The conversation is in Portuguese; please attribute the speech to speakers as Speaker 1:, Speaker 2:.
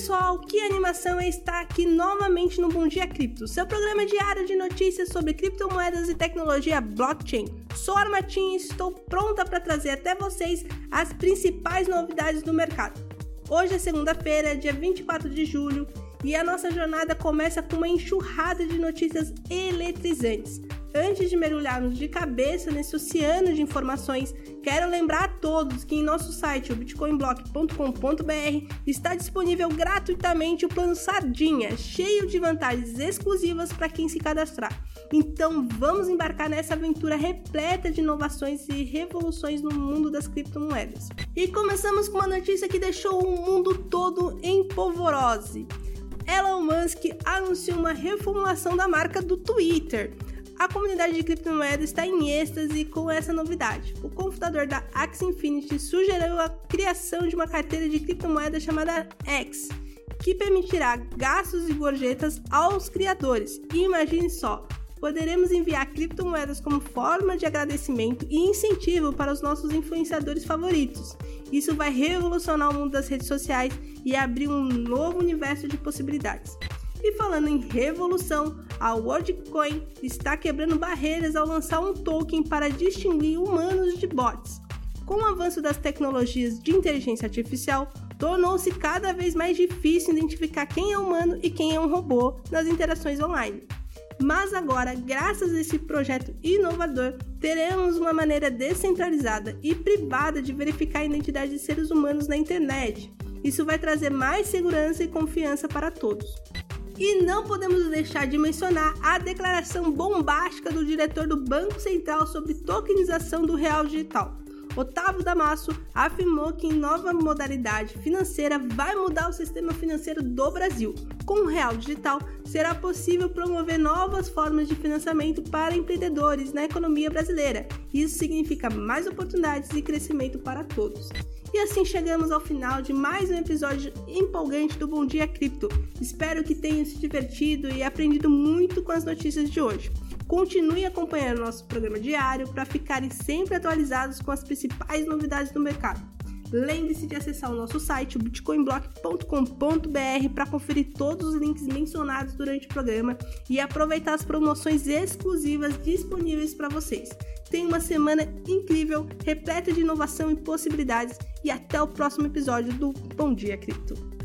Speaker 1: pessoal, que animação é estar aqui novamente no Bom Dia Cripto, seu programa diário de notícias sobre criptomoedas e tecnologia blockchain. Sou a Armatinha e estou pronta para trazer até vocês as principais novidades do mercado. Hoje é segunda-feira, dia 24 de julho, e a nossa jornada começa com uma enxurrada de notícias eletrizantes. Antes de mergulharmos de cabeça nesse oceano de informações, quero lembrar a todos que em nosso site, o bitcoinblock.com.br, está disponível gratuitamente o plano Sardinha, cheio de vantagens exclusivas para quem se cadastrar. Então vamos embarcar nessa aventura repleta de inovações e revoluções no mundo das criptomoedas. E começamos com uma notícia que deixou o mundo todo em polvorose. Elon Musk anunciou uma reformulação da marca do Twitter. A comunidade de criptomoedas está em êxtase com essa novidade. O cofundador da Axie Infinity sugeriu a criação de uma carteira de criptomoedas chamada X, que permitirá gastos e gorjetas aos criadores. E imagine só, poderemos enviar criptomoedas como forma de agradecimento e incentivo para os nossos influenciadores favoritos. Isso vai revolucionar o mundo das redes sociais e abrir um novo universo de possibilidades. E falando em revolução, a WorldCoin está quebrando barreiras ao lançar um token para distinguir humanos de bots. Com o avanço das tecnologias de inteligência artificial, tornou-se cada vez mais difícil identificar quem é humano e quem é um robô nas interações online. Mas agora, graças a esse projeto inovador, teremos uma maneira descentralizada e privada de verificar a identidade de seres humanos na internet. Isso vai trazer mais segurança e confiança para todos. E não podemos deixar de mencionar a declaração bombástica do diretor do Banco Central sobre tokenização do real digital. Otávio Damasso afirmou que nova modalidade financeira vai mudar o sistema financeiro do Brasil. Com o real digital, será possível promover novas formas de financiamento para empreendedores na economia brasileira. Isso significa mais oportunidades e crescimento para todos. E assim chegamos ao final de mais um episódio empolgante do Bom Dia Cripto. Espero que tenham se divertido e aprendido muito com as notícias de hoje. Continue acompanhando nosso programa diário para ficarem sempre atualizados com as principais novidades do mercado. Lembre-se de acessar o nosso site, bitcoinblock.com.br, para conferir todos os links mencionados durante o programa e aproveitar as promoções exclusivas disponíveis para vocês. Tenha uma semana incrível, repleta de inovação e possibilidades, e até o próximo episódio do Bom Dia Cripto.